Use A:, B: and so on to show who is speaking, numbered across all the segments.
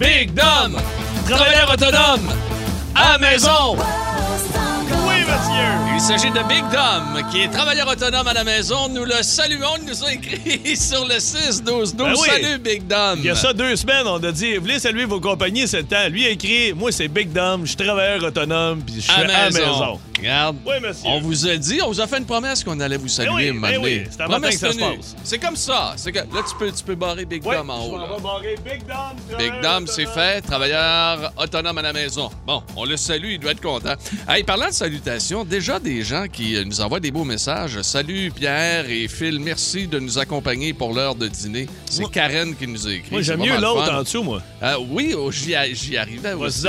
A: Big Dom, travailleur autonome, à maison.
B: Oui, monsieur.
A: Il s'agit de Big Dom, qui est travailleur autonome à la maison. Nous le saluons. Il nous a écrit sur le 6-12-12.
B: Ben oui.
A: Salut, Big Dom.
B: Il y a ça deux semaines, on a dit, vous voulez saluer vos compagnies, le temps. Lui a écrit, moi, c'est Big Dom, je suis travailleur autonome, puis je suis
A: à
B: à la
A: maison.
B: maison.
A: Regarde.
B: Oui, monsieur.
A: On vous a dit, on vous a fait une promesse qu'on allait vous saluer
B: oui,
A: un moment
B: ben oui, c'est matin que ça se
A: tenue.
B: passe.
A: C'est comme ça. Que, là, tu peux, tu peux barrer Big
B: Oui,
A: Dom en haut.
B: barrer Big Dom.
A: Big Dom, c'est fait. Travailleur autonome à la maison. Bon, on le salue, il doit être content. Hey, parlant de salutations, déjà des gens qui euh, nous envoient des beaux messages. Salut Pierre et Phil, merci de nous accompagner pour l'heure de dîner. C'est
B: Moi-
A: Karen qui nous a écrit.
B: Moi, j'aime mieux l'autre en dessous, moi.
A: Euh, oui, oh, j'y j'y arrivais aussi.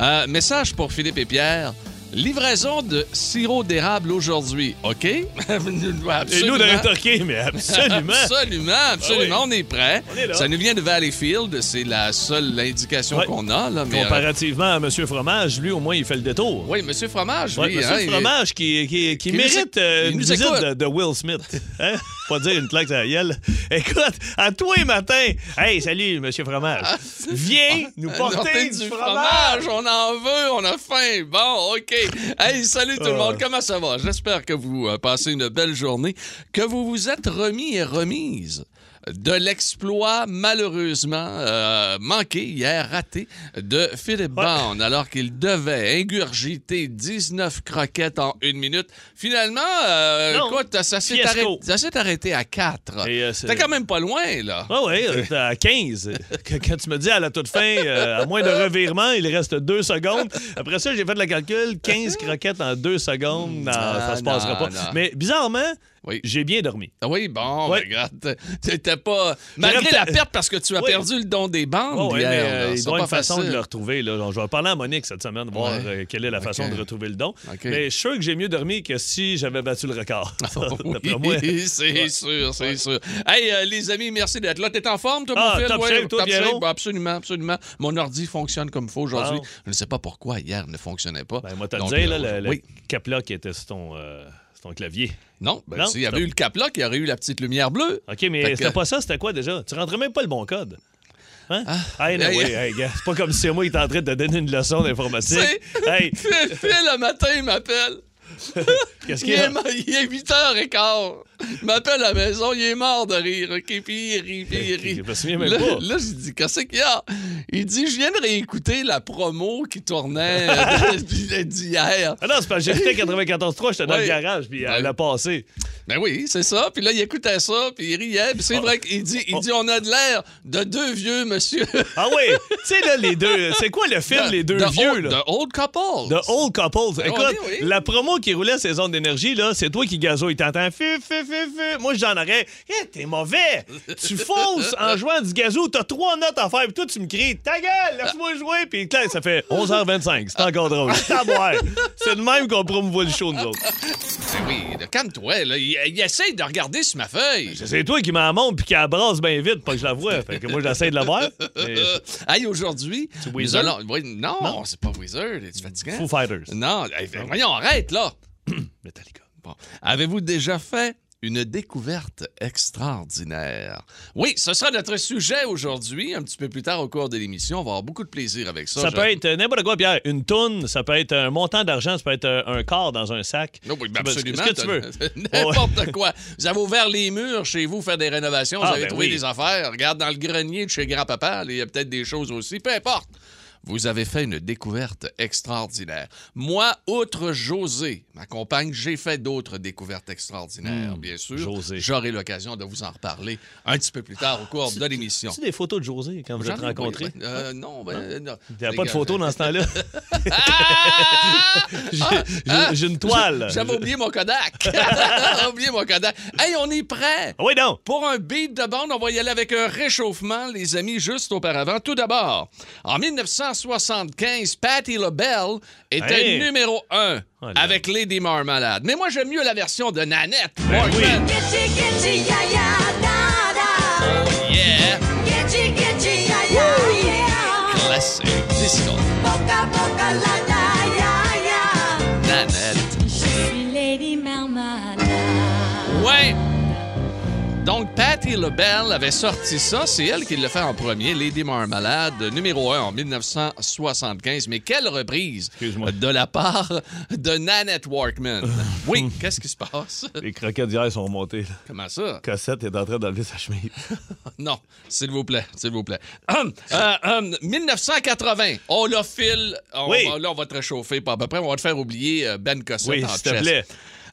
A: Euh, message pour Philippe et Pierre. Livraison de sirop d'érable aujourd'hui, OK?
B: Et nous de rétorquer, mais absolument.
A: Absolument, absolument.
B: Ah
A: On est prêt.
B: On est là.
A: Ça nous vient de Valleyfield. C'est la seule indication
B: Ouais.
A: qu'on a. Là, mais,
B: Comparativement à Monsieur Fromage, lui, au moins, il fait le détour.
A: oui, Monsieur Fromage, lui.
B: Monsieur
A: hein, il-
B: Fromage qui, qui, qui
A: qui nous
B: mérite euh, une
A: nous
B: visite de, de Will Smith. Hein? Pas dire une claque à gueule. Écoute, à toi et matin, hey, salut, Monsieur Fromage. Viens nous porter
A: Porter
B: du, fromage.
A: On en veut, on a faim. Bon, OK. Hey, salut tout le
B: Ah.
A: monde. Comment ça va? J'espère que vous euh, passez une belle journée, que vous vous êtes remis et remise de l'exploit malheureusement euh, manqué hier, raté, de Philippe. Bond, alors qu'il devait ingurgiter 19 croquettes en une minute. Finalement, euh,
B: Non.
A: écoute, ça s'est
B: Fiasco.
A: arrêté, ça s'est arrêté à 4.
B: Et, euh, c'est-
A: T'es quand même pas loin, là.
B: Ah oui, à 15. Que- Quand tu me dis à la toute fin, euh, à moins de revirement, il reste deux secondes. Après ça, j'ai fait le calcul, 15 croquettes en deux secondes, non, ça se
A: non,
B: passera pas.
A: non.
B: Mais bizarrement,
A: Oui.
B: j'ai bien dormi.
A: Ah Oui, bon, ben, regarde, t'étais pas... Malgré la perte, parce que tu as
B: Oui.
A: perdu le don des bandes
B: Oh,
A: hier,
B: mais, euh, il
A: c'est
B: doit y
A: pas
B: avoir une façon
A: facile.
B: de le retrouver. Là. Donc, je vais parler à Monique cette semaine, voir
A: Ouais.
B: euh, quelle est la façon de retrouver le don. Mais je suis sûr que j'ai mieux dormi que si j'avais battu le record. D'après moi.
A: Oui, c'est sûr, c'est sûr. Hey, euh, les amis, merci d'être là. T'es en forme, toi,
B: Ah,
A: mon fils?
B: top shape, toi,
A: top shape?
B: Pierrot?
A: Ben, absolument, absolument. Mon ordi fonctionne comme il faut aujourd'hui. Je ne sais pas pourquoi hier ne fonctionnait pas.
B: Ben, moi, t'as dit, là,
A: euh,
B: le, le
A: Oui.
B: cap-là qui était sur ton, sur ton clavier.
A: Non, ben, s'il y avait eu le cap-là, il y aurait eu la petite lumière bleue.
B: OK, mais
A: que-
B: c'était pas ça, c'était quoi déjà? Tu rentrais même pas le bon code. Hein?
A: Ah,
B: hey, no
A: hey, hey.
B: c'est pas comme si c'est moi qui était en train de te donner une leçon d'informatique.
A: C'est-
B: Hey,
A: Phil, le matin, il m'appelle.
B: qu'est-ce
A: Il
B: qu'il y a?
A: il est 8h15. Il m'appelle à la maison, il est mort de rire, OK? Puis il rit, puis il rit. Là, là, j'ai dit, qu'est-ce qu'il y a? Il dit, je viens de réécouter la promo qui tournait euh, d'hier.
B: Ah non, c'est parce que j'écoutais 94.3, j'étais dans le garage, puis elle
A: Ouais.
B: a passé.
A: Ben oui, c'est ça. Puis là, il écoutait ça, puis il riait. Puis c'est
B: Oh.
A: vrai qu'il dit, il dit, on a de l'air de deux vieux monsieur.
B: Ah oui, tu sais, là, les deux. C'est quoi le film, les deux
A: The
B: vieux,
A: old,
B: là?
A: The old couple.
B: The Old Couples. Écoute,
A: oui, oui.
B: la promo qui roulait ces ondes d'énergie, là, c'est toi qui gazouille. T'entends fif, fif, Moi, j'en aurais. Eh, t'es mauvais. Tu fausses en jouant du gazou. T'as trois notes à faire. Puis toi, tu me cries, ta gueule, laisse-moi jouer. Puis clair, ça fait 11h25. C'est encore drôle. C'est de même qu'on promouvoit le show, nous autres.
A: Ben oui, calme-toi. Là. Il, il essaye de regarder sur ma feuille.
B: C'est toi qui m'en montre puis qui la brasse bien vite, pas que je la vois. Fait que moi, j'essaie de la voir. Mais-
A: Hey, aujourd'hui,
B: C'est
A: allons- non,
B: Non?
A: c'est pas Wizard. Es-tu fatiguant?
B: Foo Fighters.
A: Non, hey, voyons, arrête, là.
B: Metallica.
A: Bon. Avez-vous déjà fait une découverte extraordinaire? Oui, ce sera notre sujet aujourd'hui. Un petit peu plus tard au cours de l'émission, on va avoir beaucoup de plaisir avec ça.
B: Ça peut être euh, n'importe quoi, Pierre. Une toune, ça peut être un montant d'argent, ça peut être euh, un quart dans un sac.
A: Non, oui, ben absolument.
B: Ce que tu veux.
A: N'importe quoi. Vous avez ouvert les murs chez vous, faire des rénovations, vous
B: Ah,
A: avez
B: ben
A: trouvé
B: oui.
A: des affaires. Regarde dans le grenier de chez grand-papa, il y a peut-être des choses aussi. Peu importe. Vous avez fait une découverte extraordinaire. Moi, outre José, ma compagne, j'ai fait d'autres découvertes extraordinaires, bien sûr.
B: Hmm, José.
A: J'aurai l'occasion de vous en reparler un petit peu plus tard au cours de l'émission.
B: Tu des photos de José quand vous
A: J'en
B: êtes rencontrés?
A: oui. Euh, non, ben, non.
B: Il n'y a pas de photos dans ce temps-là.
A: Ah!
B: J'ai
A: Ah!
B: une toile.
A: J'avais oublié mon Kodak. J'avais oublié mon Kodak. Hey, on est prêt.
B: Ah Oui, non.
A: Pour un beat de bande, on va y aller avec un réchauffement, les amis, juste auparavant. Tout d'abord, en 1975, Patti LaBelle était
B: Hey.
A: numéro un
B: Oh là.
A: avec Lady Marmalade. Mais moi, j'aime mieux la version de Nanette.
B: Ben oui.
A: Morgan.
C: Gitchy, gitchy, ya, ya, da, da.
A: Yeah,
C: ya, ya, yeah.
A: classique disco.
C: Boca, boca, la,
A: Donc, Patti LaBelle avait sorti ça. C'est elle qui l'a fait en premier, Lady Marmalade, numéro 1 en 1975. Mais quelle reprise de la part de Nanette Workman. Oui, qu'est-ce qui se passe?
B: Les croquettes d'hier sont remontées. là.
A: Comment ça?
B: Cossette est en train d'enlever sa chemise.
A: Non, s'il vous plaît, s'il vous plaît. Hum, euh, hum, 1980, on l'a file. On
B: Oui.
A: là, on va te réchauffer. Pas à peu près, on va te faire oublier euh, Ben Cossette
B: Oui,
A: en
B: s'il te plaît.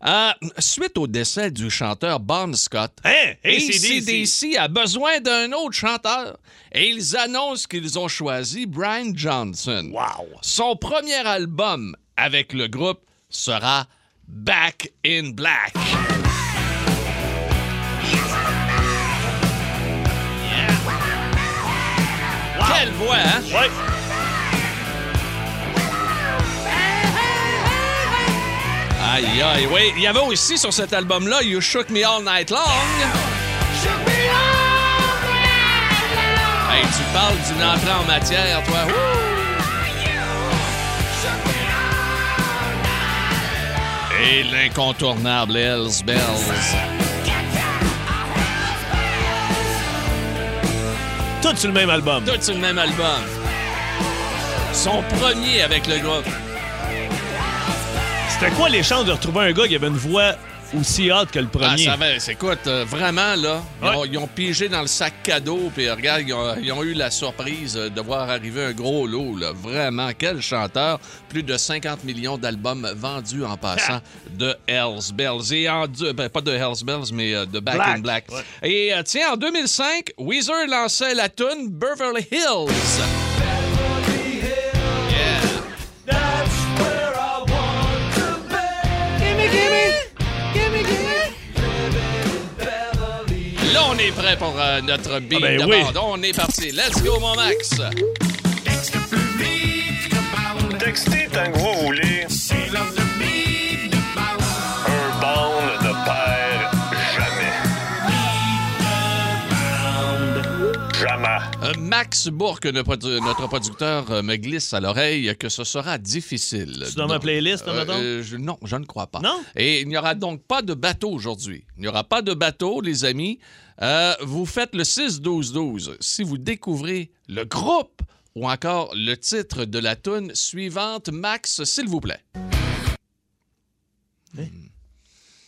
A: Euh, suite au décès du chanteur Bon Scott,
B: Hein? AC/DC.
A: A besoin d'un autre chanteur et ils annoncent qu'ils ont choisi Brian Johnson.
B: Wow.
A: Son premier album avec le groupe sera Back in Black. Yeah. Quelle voix, hein?
B: Ouais.
A: Aïe, aïe, oui. Il y avait aussi sur cet album-là You Shook Me All Night Long. Hey, tu parles d'une entrée en matière, toi. Et l'incontournable Hells Bells.
B: Tout sur le même album.
A: Tout sur le même album. Son premier avec le groupe.
B: C'était quoi les chances de retrouver un gars qui avait une voix aussi haute que le
A: Ah,
B: premier?
A: ça va, c'est- écoute, euh, vraiment, là, ils, ont, ils ont pigé dans le sac cadeau, puis regarde, ils ont, ils ont eu la surprise euh, de voir arriver un gros lot, là. Vraiment, quel chanteur. Plus de 50 millions d'albums vendus en passant de Hells Bells. Et en ben, pas de Hells Bells, mais euh, de Back in
B: Black,
A: Black.
B: ouais.
A: Et euh, tiens, en 2005, Weezer lançait la tune Beverly Hills. Est prêt pour euh, notre beat
B: ben
A: de
B: oui.
A: bande. On est parti. Let's go, mon Max.
D: Textez tant que vous voulez. Un bond ne perd jamais. Jamais.
A: Euh, Max Bourque, notre, produ- notre producteur, euh, me glisse à l'oreille que ce sera difficile.
B: C'est dans ma
A: Non.
B: playlist, là,
A: Euh, euh, je- non, je ne crois pas.
B: Non?
A: Et il n'y aura donc pas de bateau aujourd'hui. Il n'y aura pas de bateau, les amis. Euh, vous faites le 6-12-12. Si vous découvrez le groupe ou encore le titre de la tune suivante, Max, s'il vous plaît.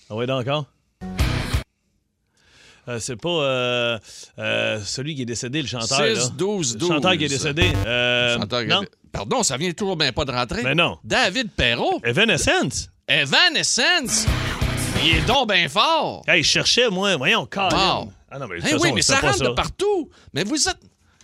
B: Ah ouais, d'accord. Euh, c'est pas euh, euh, celui qui est décédé, le chanteur. là.
A: 6-12-12.
B: Le chanteur qui est décédé. Euh,
A: Chanteur-
B: non?
A: Pardon, ça vient toujours bien pas de rentrer.
B: Mais non.
A: David Perrault.
B: Evanescence.
A: Evanescence. Il est donc bien fort.
B: Hey, je cherchais, moi. Voyons, Colin. Ah non, mais de toute
A: oui,
B: façon,
A: mais
B: c'était
A: ça rentre de partout. Mais vous êtes,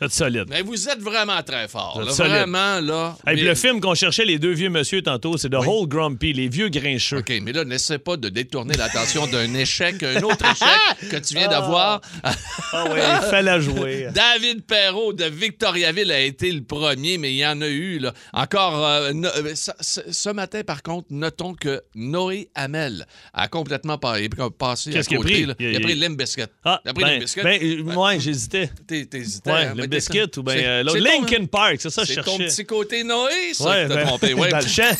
B: C'est solide.
A: mais vous êtes vraiment très fort.
B: Vous êtes
A: là.
B: solide.
A: Vraiment, là.
B: Hey, puis
A: Mais-
B: le film qu'on cherchait, les deux vieux monsieur tantôt, c'est The Whole Grumpy, les vieux grincheux.
A: OK, mais là, n'essaie pas de détourner l'attention d'un échec, un autre échec que tu viens d'avoir.
B: Ah ouais, il fallait jouer.
A: David Perrault de Victoriaville a été le premier, mais il y en a eu. Là. Encore, euh, no- euh, ce matin, par contre, notons que Noé Hamel a complètement passé à
B: Qu'est-ce qu'il a pris?
A: là.
B: Il-
A: a pris Limp Bizkit.
B: Ah,
A: il a pris
B: ben,
A: Limp Bizkit.
B: ben, euh, ouais, j'hésitais.
A: T'es- t'hésitais,
B: Ouais,
A: hein,
B: biscuit ou bien euh, l'autre.
A: ton-
B: Linkin Park, c'est ça que je
A: C'est ton
B: cherchais.
A: petit côté Noé, ça,
B: Ouais,
A: que t'as
B: ben,
A: trompé. Ouais.
B: dans le champ.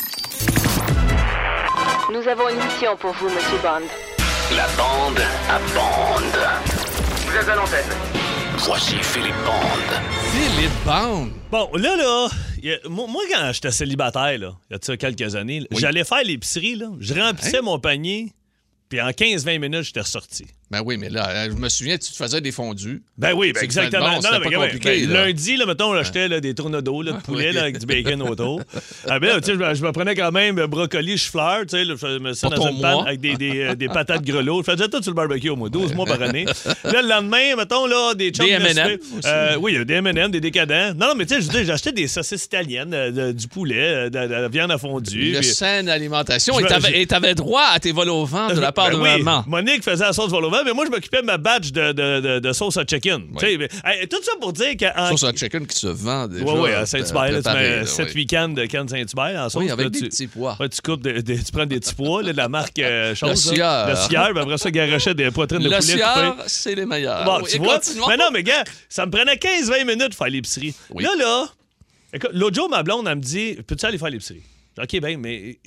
E: Nous avons une mission pour vous, Monsieur Bond.
D: La bande à bande. Vous êtes à l'antenne. Voici Philippe Bande.
A: Philippe Bond.
B: Bon, là, là, a- moi, moi, quand j'étais célibataire, là, il y a de ça quelques années, j'allais faire l'épicerie, là, je remplissais
A: Hein?
B: mon panier, puis en 15-20 minutes, j'étais ressorti.
A: Ben oui, mais là, euh, je me souviens, tu te faisais des fondus.
B: Ben oui, ben exactement.
A: pas
B: regarde,
A: compliqué,
B: ben,
A: là.
B: lundi, là, mettons, j'achetais là, des tourneaux d'eau, là, de poulet là, avec du bacon autour. ah, ben, tu sais, je, me- prenais quand même brocoli, chou-fleur, tu sais, je me ça dans une panne avec des, des, euh, des patates grelots. Je faisais tout sur le barbecue au moins, 12 mois par année. Là, le lendemain, mettons, là, des chums
A: Des
B: de
A: M&M.
B: Euh, oui, il y a des M&M, des décadents. Non, non, mais tu sais, j'achetais des saucisses italiennes, euh, du poulet, euh, de, la viande à fondu.
A: Le
B: puis-
A: saine alimentation. Et t'avais droit à tes vols au vent de la part
B: Ben
A: de maman.
B: Monique faisait la sauce vol au mais moi, je m'occupais de ma batch de, de, de, de sauce à chicken. Mais, hey, tout ça pour dire qu'en.
A: Sauce à chicken qui se vend déjà.
B: Oui, oui, à
A: euh,
B: Saint-Hubert, tu mets
A: là,
B: 7
A: oui.
B: cannes de canne Saint-Hubert en sauce.
A: Oui, avec
B: là,
A: des
B: tu-
A: petits pois.
B: Ouais, tu coupes, prends des petits pois là, de la marque euh, chose.
A: Le. Sieur.
B: Le Sieur, puis après ça, garochais des poitrines de
A: Le
B: poulet
A: sieur,
B: coupées.
A: c'est les meilleurs.
B: Bon,
A: Oui,
B: tu vois? Mais non, mais gars, ça me prenait 15-20 minutes de faire l'épicerie. Là, là, écoute, l'autre jour, ma blonde, elle me dit Peux-tu aller faire l'épicerie? OK, ben, mais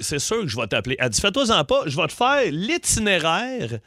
B: c'est sûr que je vais t'appeler. Elle dit Fais-toi-en pas, je vais te faire l'itinéraire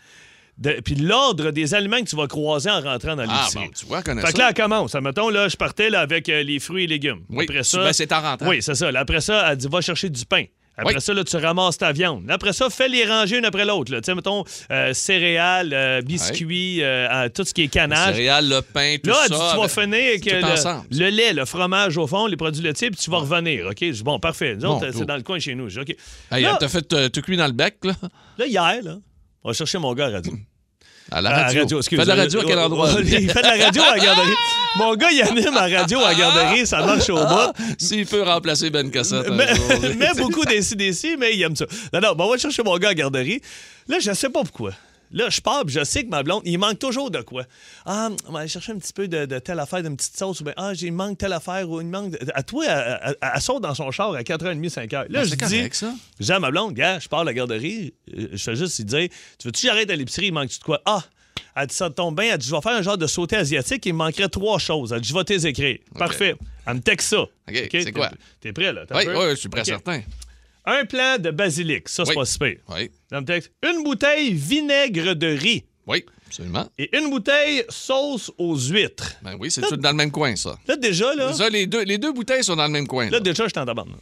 B: de- puis l'ordre des aliments que tu vas croiser en rentrant dans
A: Ah,
B: l'épicerie.
A: bon, tu vois, connais
B: Fait
A: ça.
B: que là, elle commence. Mettons, là, je partais là, avec euh, les fruits et légumes.
A: Oui,
B: Après ça,
A: ben, c'est en rentrant.
B: Oui, c'est ça. Là, après ça, elle dit va chercher du pain. Après
A: Oui.
B: ça, là, tu ramasses ta viande. Là, après ça, fais les ranger une après l'autre. là. Tu sais, mettons, euh, céréales, euh, biscuits, euh, tout ce qui est canage.
A: Céréales, le pain, tout
B: Là,
A: ça.
B: dit, tu vas finir avec le, le lait, le fromage au fond, les produits laitiers, puis tu vas revenir. OK? Bon, parfait. Nous
A: Bon,
B: c'est dans le coin chez nous. OK.
A: Hey,
B: là,
A: t'as fait tout cuit dans le bec, là?
B: là, hier, là, on va chercher mon gars à radio.
A: À la
B: À la
A: radio.
B: excuse.
A: De la radio à quel endroit?
B: Il fait de la radio à la garderie. Mon gars, il anime à radio à la garderie, ça marche au bout.
A: S'il peut remplacer Ben Cassette.
B: Mais, mais beaucoup d'ACDC, mais il aime ça. Non, non, bon, on va chercher mon gars à la garderie. Là, je sais pas pourquoi. Là, je pars, je sais que ma blonde, il manque toujours de quoi. Ah, on va aller chercher un petit peu de, de telle affaire, d'une petite sauce, ou bien, ah, il manque telle affaire, ou il manque. de- À toi, elle, elle- elle saute dans son char à 4h30, 5h. Là,
A: Ben,
B: je
A: c'est
B: dis,
A: ça.
B: dis à ma blonde, gars, je pars à la garderie, je fais juste lui dire, tu veux-tu j'arrête à l'épicerie, il manque-tu de quoi? Ah! Elle dit, ça tombe bien. Elle dit, je vais faire un genre de sauté asiatique, il me manquerait trois choses. Elle dit, je vais t'les écrire. Parfait. Elle me texte ça.
A: c'est
B: T'es-
A: quoi?
B: T'es prêt, là?
A: Oui, oui, je suis prêt
B: OK.
A: certain.
B: Un plan de basilic, ça, c'est
A: Oui.
B: pas si pire.
A: Oui,
B: Dans le texte, une bouteille vinaigre de riz
A: oui, absolument.
B: et une bouteille sauce aux huîtres.
A: Ben oui, c'est tout dans le même coin, ça.
B: Là, déjà, là,
A: Ça, les deux, les deux bouteilles sont dans le même coin.
B: là
A: Là.
B: déjà, je suis en tabarnak.
A: Ben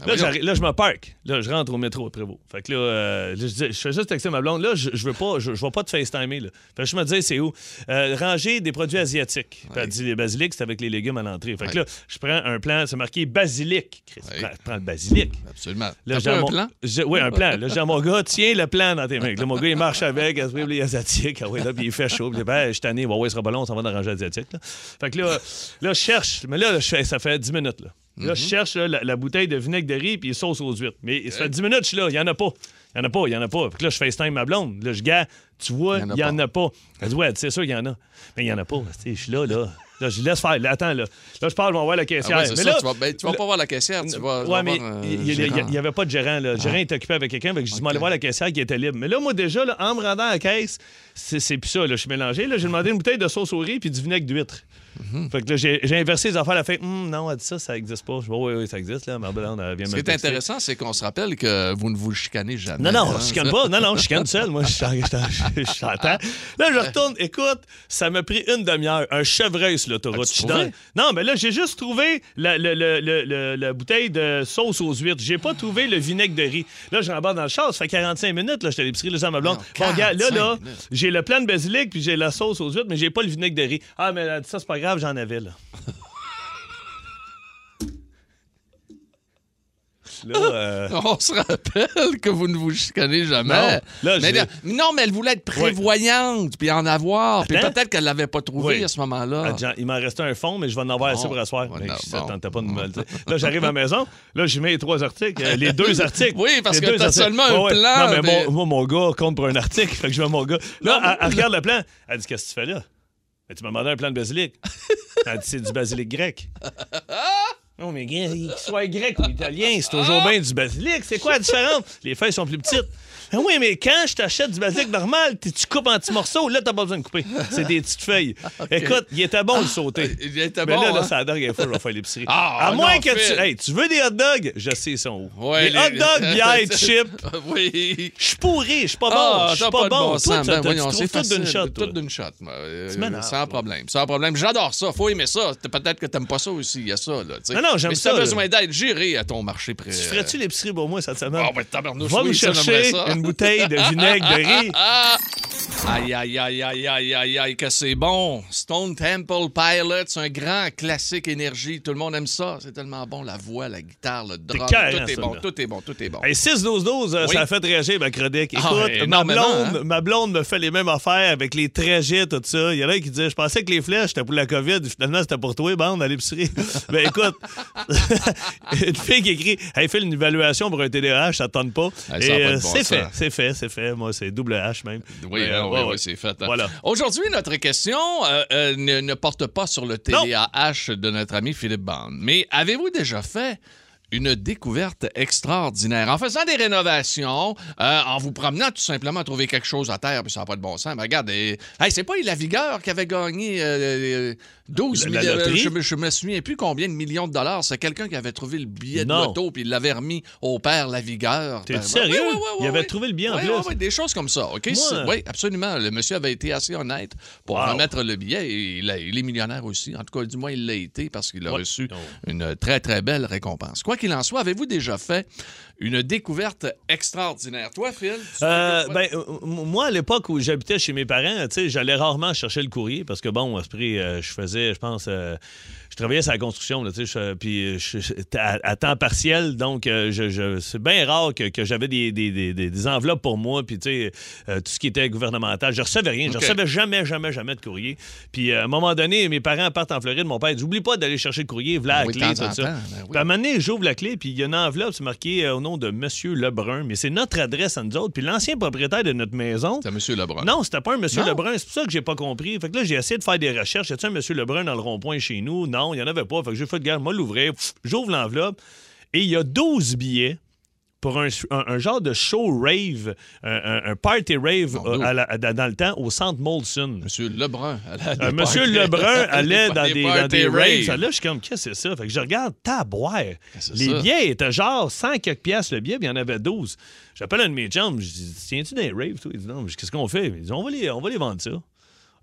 B: Là,
A: voyons.
B: j'arrive- là, je me parque. Là, je rentre au métro après vous. Fait que là, euh, là, je, fais juste texter ma blonde. Là, je, je veux pas, je, je vais pas te FaceTimer. Là. Fait que je me dis, c'est où? Euh, ranger des produits asiatiques. Puis elle dit, les basilics, c'est avec les légumes à l'entrée. Fait que
A: Ouais.
B: là, je prends un plan, c'est marqué basilic. Chris,
A: Ouais.
B: prends, prends le basilic.
A: Absolument.
B: Là, j'ai
A: un
B: mon-
A: plan?
B: Oui, un plan. Là, j'ai à mon gars, tiens le plan dans tes mains. Là, mon gars, il marche avec, elle se les asiatiques. Ah oui, là, puis il fait chaud. Puis il ben, je suis tanné, ouais, ouais, ce sera pas long, on s'en va dans la rangée asiatique. Là. Fait que là, là, je cherche. Mais là, je fais- ça fait 10 minutes. Là, là je cherche là, la, la bouteille de vinaigre de riz puis sauce aux huîtres. Mais ça fait 10 minutes, je suis là, il y en a pas. Il y en a pas, il y en a pas. Puis là, je FaceTime ma blonde. Là, je gars, tu vois,
A: Il y en a
B: en
A: pas.
B: a pas. Elle dit, ouais, c'est sûr qu'il y en a. Mais il y en a pas. Je suis là, là. Là, je laisse faire. Là, attends, là. Là, je parle, je vais voir la
A: Ah
B: caissière.
A: ouais,
B: mais là,
A: tu vas, ben, tu vas pas voir la caissière, tu vas, tu
B: Ouais, mais
A: euh,
B: il n'y avait pas de gérant. Là. Le gérant était occupé avec quelqu'un. que Je dis,
A: Ok.
B: aller voir la caissière qui était libre. Mais là, moi, déjà, là, en me rendant à la caisse, c'est c'est plus ça. Là, je suis mélangé. Là, j'ai demandé une bouteille de sauce au riz puis du vinaigre d'huître.
A: Mhm.
B: Fait que là, j'ai inversé les affaires. Elle a fait, Hum, non, elle dit ça, ça n'existe pas. Je dis, oui, oui, ça existe. Là. Ma blonde, elle vient
A: Ce qui est intéressant, c'est qu'on se rappelle que vous ne vous chicanez jamais.
B: Non, non,
A: hein,
B: je chicane pas. Non, non, je chicane seul. Moi, je temps. Là, je retourne. Écoute, ça m'a pris une demi-heure. Un chevreuil sur l'autoroute. Non, mais là, j'ai juste trouvé la, le- le- la bouteille de sauce aux huîtres. J'ai pas trouvé le vinaigre de riz. Là, j'embarque dans le char. Ça fait 45 minutes. Là, j'étais à l'épicerie, j'ai ma blonde.
A: Non,
B: Bon, gars, là,
A: 45
B: là, j'ai le plan de basilic puis j'ai la sauce aux huîtres, mais j'ai pas le vinaigre de riz. Ah, mais ça, c'est pas grave, j'en avais, là. Là, euh,
A: On se rappelle que vous ne vous chicanez jamais.
B: Non, là,
A: mais,
B: je-
A: là- non, mais elle voulait être prévoyante, puis en avoir. Puis peut-être qu'elle l'avait pas trouvé
B: Oui.
A: à ce moment-là.
B: Il m'en restait un fond, mais je vais en avoir assez
A: Bon.
B: pour asseoir. Ça
A: bon.
B: tentait pas de me le dire. Là, j'arrive à la maison. Là, j'y mets les trois articles. euh, les deux articles.
A: Oui, parce
B: Les
A: que t'as seulement un
B: Ouais,
A: plan,
B: Non, mais,
A: mais-
B: Mon, moi, mon gars compte pour un article. Fait que je mets mon gars. Là, elle, elle regarde le plan. Elle dit Qu'est-ce que tu fais là? Tu m'as demandé un plan de basilic. elle dit C'est du basilic grec. Non, mais gars, qu'il soit grec ou italien, c'est toujours bien du basilic. C'est quoi la différence? Les feuilles sont plus petites. Ah oui, mais quand je t'achète du basilic normal, tu coupes en petits morceaux? Là, t'as pas besoin de couper. C'est des petites feuilles. Écoute, il était bon le sauter.
A: Il était
B: Mais
A: bon,
B: là, là
A: hein?
B: c'est la dernière fois que je vais faire l'épicerie.
A: Ah,
B: à moins
A: non,
B: que
A: Phil.
B: tu. Hey, tu veux des hot dogs? Je sais, ils sont où.
A: Ouais,
B: les, hot dogs, bière, chips.
A: oui.
B: Je suis pourri, je suis pas bon.
A: Ah,
B: Je suis pas,
A: de
B: bon.
A: bon
B: Toi, tu
A: Ben,
B: trouves tout d'une shot.
A: Tout d'une shot. Sans problème. Sans problème. J'adore ça. Faut aimer ça. Peut-être que t'aimes pas ça aussi. Il y a ça. Là.
B: Non, non, j'aime
A: Mais si
B: ça,
A: t'as
B: là.
A: besoin d'aide, j'irai à ton marché près.
B: Tu ferais-tu l'épicerie pour moi cette semaine?
A: Ah, ben, tabarnouche,
B: Va me
A: ça,
B: chercher bouteille de vinaigre de riz.
A: Aïe, aïe, aïe, aïe, aïe, aïe, aïe, que c'est bon. Stone Temple Pilots, un grand classique énergie. Tout le monde aime ça. C'est tellement bon. La voix, la guitare, le drum. Tout est bon, tout est bon, tout est bon.
B: Hey, 6-12-12, euh,
A: Oui.
B: ça a fait réagir ma chronique. Écoute,
A: Ah,
B: ma,
A: énormément,
B: blonde,
A: hein?
B: ma blonde me fait les mêmes affaires avec les trajets, tout ça. Il y en a qui disaient Je pensais que les flèches, c'était pour la COVID. Finalement, c'était pour toi, bande, à l'épicerie. ben écoute, une fille qui écrit Elle fait une évaluation pour un TDAH, ça ne tente pas.
A: Hey,
B: Et, euh, c'est fait, c'est fait, c'est fait. Moi, c'est double H même.
A: Oui,
B: Mais,
A: hein,
B: euh,
A: oui,
B: ouais,
A: oui,
B: ouais.
A: c'est fait. hein.
B: Voilà.
A: Aujourd'hui, notre question euh, euh, ne, ne porte pas sur le TDAH de notre ami Philippe Bond. Mais avez-vous déjà fait une découverte extraordinaire. En faisant des rénovations, euh, en vous promenant tout simplement trouver quelque chose à terre, puis ça n'a pas de bon sens. Mais regarde, euh, hey, c'est pas la Vigueur qui avait gagné euh, euh, 12
B: La- la
A: millions.
B: loterie?
A: Je, je me souviens plus combien de millions de dollars. C'est quelqu'un qui avait trouvé le billet de loto, puis il l'avait remis au père la Vigueur.
B: T'es
A: Ben,
B: sérieux? Il avait trouvé le billet en plus.
A: des choses comme ça. OK? C'est- Oui, absolument. Le monsieur avait été assez honnête pour
B: Wow.
A: remettre le billet. Et il, a- il est millionnaire aussi. En tout cas, du moins, il l'a été parce qu'il a
B: Ouais.
A: reçu
B: Oh.
A: une très, très belle récompense. Quoi qu'il en soit, avez-vous déjà fait une découverte extraordinaire? Toi, Phil? tu
B: Euh, ben, euh, moi, à l'époque où j'habitais chez mes parents, j'allais rarement chercher le courrier parce que, bon, à ce prix, euh, je faisais, je pense, euh, je travaillais sur la construction, je- puis je- j'étais à, à temps partiel, donc euh, je, je- c'est bien rare que, que j'avais des, des- des- des- des enveloppes pour moi, puis euh, tout ce qui était gouvernemental, je recevais rien, je
A: OK.
B: recevais jamais, jamais, jamais de courrier. Puis euh, à un moment donné, mes parents partent en Floride, mon père dit, oublie pas d'aller chercher le courrier, voilà la
A: Oui,
B: clé, tout ça.
A: temps, ben oui.
B: À un moment donné, j'ouvre la clé, puis il y a une enveloppe, c'est marqué euh, au nom de Monsieur Lebrun, mais c'est notre adresse à nous autres. Puis l'ancien propriétaire de notre maison.
A: C'est M. Lebrun.
B: Non, c'était pas un Monsieur
A: Non?
B: Lebrun, c'est pour ça que j'ai pas compris. Fait que là, j'ai essayé de faire des recherches. Y a-t-il un Monsieur Lebrun dans le rond-point chez nous? Non, il y en avait pas. Fait que j'ai fait de garde, moi l'ouvrir, j'ouvre l'enveloppe et il y a 12 billets pour un, un- un genre de show rave, un, party rave euh,
A: Dieu.
B: à la- à- dans le temps au centre Molson.
A: M. Lebrun. allait à des
B: Euh, Monsieur
A: parties-
B: Lebrun allait dans des, dans des raves. Ça, Là, je suis comme, qu'est-ce que c'est ça? Fait que je regarde, taboire.
A: c'est
B: Les
A: ça?
B: billets étaient genre 100 quelques piastres le billet, puis il y en avait 12. J'appelle un de mes chums, je dis, tiens-tu des raves? toi? Il dit, non, qu'est-ce qu'on fait? Il dit, on va les, on va les vendre ça.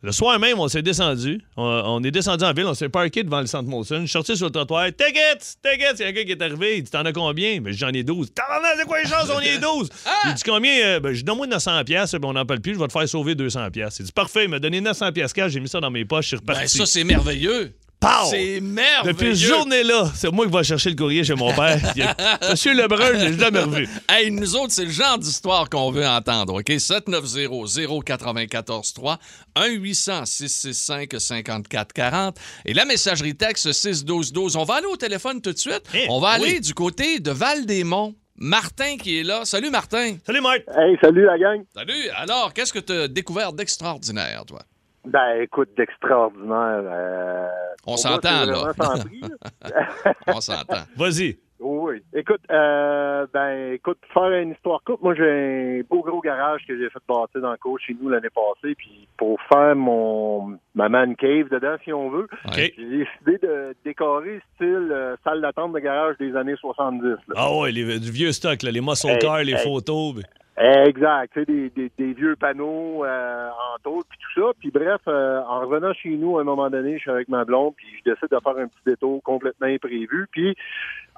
B: Le soir même, on s'est descendu. On, on est descendu en ville, on s'est parké devant le centre Molson. Je suis sorti sur le trottoir. Tickets! Tickets! Il y a quelqu'un qui est arrivé. Il dit T'en as combien? Ben, j'en ai 12. T'en as quoi les chances? On est 12. Il dit Combien? Euh, Ben, je donne-moi 900$, piastres, puis on n'en parle plus. Je vais te faire sauver 200$. piastres. Il dit Parfait, il m'a donné 900$ piastres cash. J'ai mis ça dans mes poches. Je suis
A: Ben,
B: reparti.
A: ça, c'est merveilleux.
B: Pow!
A: C'est merveilleux.
B: Depuis cette journée-là, c'est moi qui vais chercher le courrier chez mon père. A- Monsieur Lebrun, je l'ai jamais revu.
A: Hey, nous autres, c'est le genre d'histoire qu'on veut entendre, OK? 790-094-3, 1-800-665-5440 et la messagerie texte 612-12. On va aller au téléphone tout de suite.
B: Eh,
A: On va aller du côté de Val-des-Monts. Martin qui est là. Salut, Martin.
B: Salut, Marc.
F: Hey, salut la gang.
A: Salut. Alors, qu'est-ce que tu as découvert d'extraordinaire, toi?
F: Ben, écoute, d'extraordinaire. euh,
A: On s'entend,
F: là.
A: On s'entend.
B: Vas-y.
F: oui. Écoute, euh, ben, écoute, pour faire une histoire courte, moi, j'ai un beau gros garage que j'ai fait bâtir dans le cours chez nous l'année passée, puis pour faire mon ma man cave dedans, si on veut,
B: OK.
F: j'ai décidé de décorer style euh, salle d'attente de garage des années 70. là.
B: Ah ouais, les- du vieux stock, là, les muscle
F: Hey,
B: cars, les
F: hey.
B: photos. ben.
F: Exact, tu sais, des, des, des vieux panneaux euh, en tôle, puis tout ça. Puis bref, euh, en revenant chez nous, à un moment donné, je suis avec ma blonde, puis je décide de faire un petit détour complètement imprévu. Puis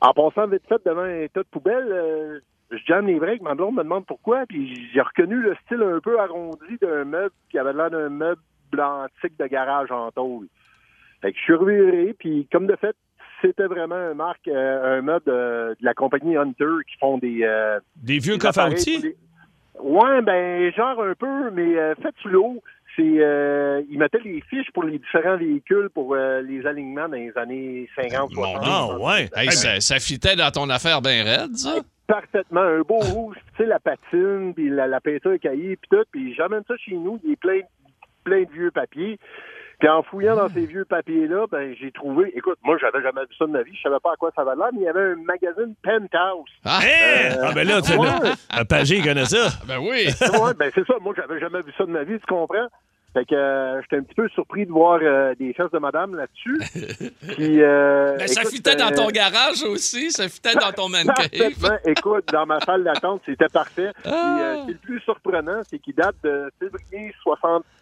F: en passant vite fait devant un tas de poubelles, euh, je jamme les breaks, ma blonde me demande pourquoi, puis j'ai reconnu le style un peu arrondi d'un meuble qui avait l'air d'un meuble antique de garage en tôle. Fait que je suis reviré, puis comme de fait, c'était vraiment un marque, euh, un meuble de, de la compagnie Hunter qui font des... euh,
B: Des vieux
F: des
B: coffres à
F: appareils
B: outils.
F: pour les- Ouais, ben, genre un peu, mais euh, fait sous l'eau. C'est, euh, ils mettaient les fiches pour les différents véhicules pour euh, les alignements dans les années 50,
A: Mon
F: 60.
B: Ah ouais.
A: Hey, ça, ça fitait dans ton affaire bien raide, ça?
F: Parfaitement. Un beau rouge, tu sais, la patine, puis la, la peinture cahier, puis tout. Puis j'amène ça chez nous, il est plein, plein de vieux papiers. Puis en fouillant dans ces vieux papiers-là, ben j'ai trouvé, écoute, moi j'avais jamais vu ça de ma vie, je savais pas à quoi ça valait, mais il y avait un magazine Penthouse.
A: Ah,
B: Hein? Ah, ben là, tu
F: Ouais.
B: un pagé, il connaît ça.
A: ben oui.
F: ouais, ben c'est ça. Moi, j'avais jamais vu ça de ma vie, tu comprends? Fait que euh, j'étais un petit peu surpris de voir euh, des fesses de madame là-dessus. Puis, euh,
A: Ben, ça
F: écoute,
A: fitait dans ton
F: euh,
A: garage aussi, ça fitait dans ton man cave.
F: Écoute, dans ma salle d'attente, c'était parfait. Puis,
A: Ah.
F: euh, ce qui est le plus surprenant, c'est qu'il date de février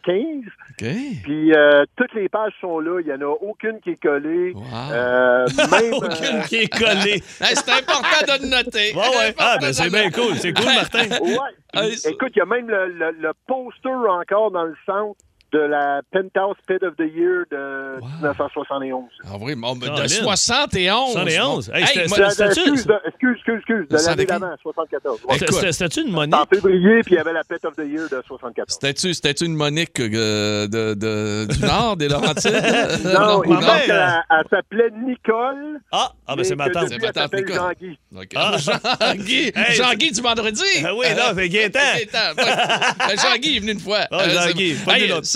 F: 75.
A: OK.
F: Puis, euh, toutes les pages sont là. Il n'y en a aucune qui est collée.
A: Wow.
F: Euh, même,
B: Aucune
F: euh,
B: qui est collée.
A: Hey, c'est important de le noter.
B: Ouais. Ah, ben c'est bien cool. C'est cool, Martin.
F: Ouais. Écoute, il y a même le, le- le poster encore dans le centre de la Penthouse Pit of the Year de 1971.
A: Ah oui, bon, ben, de
B: Colin.
A: 71.
B: 71. Hey,
F: excuse, de- excuse, excuse, excuse, de l'année d'avant, 74. ouais.
A: Écoute.
B: C'était- C'était-tu une monnaie?
F: En février, puis il y avait la Pit of the Year de 74.
A: C'était-tu, une Monique euh, de, de- du Nord, des Laurentides?
F: Non, il
B: mère,
F: qu'elle elle s'appelait Nicole.
B: Ah, ah ben c'est ma tante.
A: C'est ma tante Nicole.
F: Jean-Guy.
B: Ah.
A: Jean-Guy,
B: Hey,
A: Jean-Guy du vendredi.
B: Ah oui, non, fait Gaétan.
A: Ben, Jean-Guy est venu une fois.
B: Ah,
A: Euh,
B: Jean-Guy,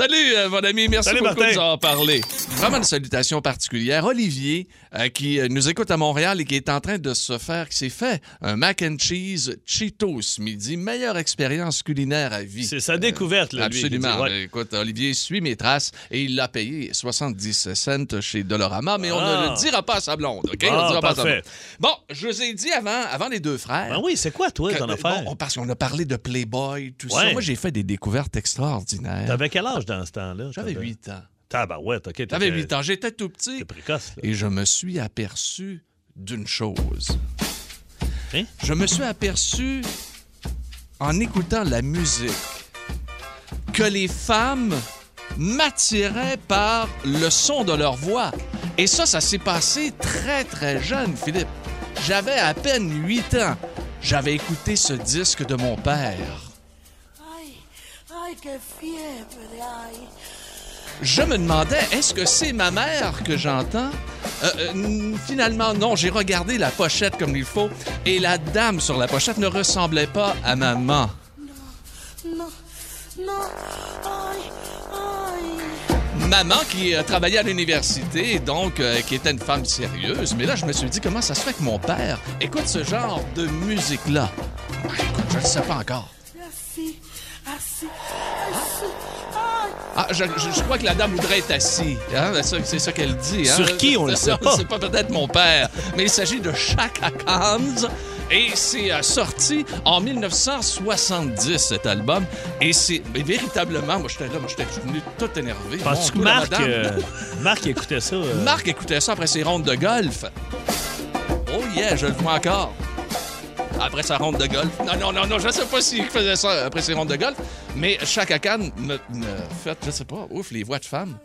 A: Salut, euh, mon ami. Merci
B: Salut,
A: beaucoup
B: Martin.
A: de nous en parler. Vraiment une salutation particulière. Olivier, euh, qui euh, nous écoute à Montréal et qui est en train de se faire, qui s'est fait un mac and cheese Cheetos ce midi. Meilleure expérience culinaire à vie.
B: C'est sa découverte, là, lui,
A: Absolument.
B: dit, ouais.
A: Ben, Écoute, Olivier suit mes traces et il l'a payé 70 cents chez Dolorama, mais on
B: Ah.
A: ne le dira pas à sa blonde, OK? on
B: Ah,
A: ne dira pas à sa
B: parfait.
A: blonde. Bon, je vous ai dit avant, avant les deux frères.
B: Ben oui, c'est quoi, toi, ton
A: bon,
B: affaire?
A: on- parce qu'on a parlé de Playboy, tout ça. Moi, j'ai fait des découvertes extraordinaires.
B: T'avais quel âge dans ce temps-là?
A: J'avais
B: T'avais-
A: 8 ans.
B: Tabarouette, OK.
A: J'avais
B: t'étais-
A: 8 ans. J'étais tout petit.
B: T'es précoce, là.
A: Et je me suis aperçu d'une chose.
B: Hein?
A: Je me suis aperçu, en écoutant la musique, que les femmes m'attiraient par le son de leur voix. Et ça, ça s'est passé très, très jeune, Philippe. J'avais à peine 8 ans. J'avais écouté ce disque de mon père. Je me demandais, est-ce que c'est ma mère que j'entends? Euh, euh, finalement, non, j'ai regardé la pochette comme il faut et la dame sur la pochette ne ressemblait pas à maman.
C: No, no, ay, ay.
A: Maman qui euh, travaillait à l'université, donc euh, qui était une femme sérieuse. Mais là, je me suis dit, comment ça se fait que mon père écoute ce genre de musique-là? Ben, écoute, je ne sais pas encore.
C: Así, ay.
A: Ah, je, je- je crois que la dame voudrait être assise. Hein? C'est ça- qu'elle dit. Hein?
B: Sur qui, on le sait pas.
A: C'est pas peut-être mon père, mais il s'agit de Chaka Khan. Et c'est euh, sorti en 1970, cet album. Et c'est véritablement, moi j'étais là, moi j'étais venu tout énervé.
B: Penses-tu que Marc, euh, Marc écoutait ça? euh,
A: Marc écoutait ça après ses rondes de golf. Oh yeah, je le vois encore. Après sa ronde de golf. Non, non, non, non, je sais pas s'il faisait ça après ses rondes de golf, mais Chaka Khan me, fait, je sais pas, ouf, les voix de femmes.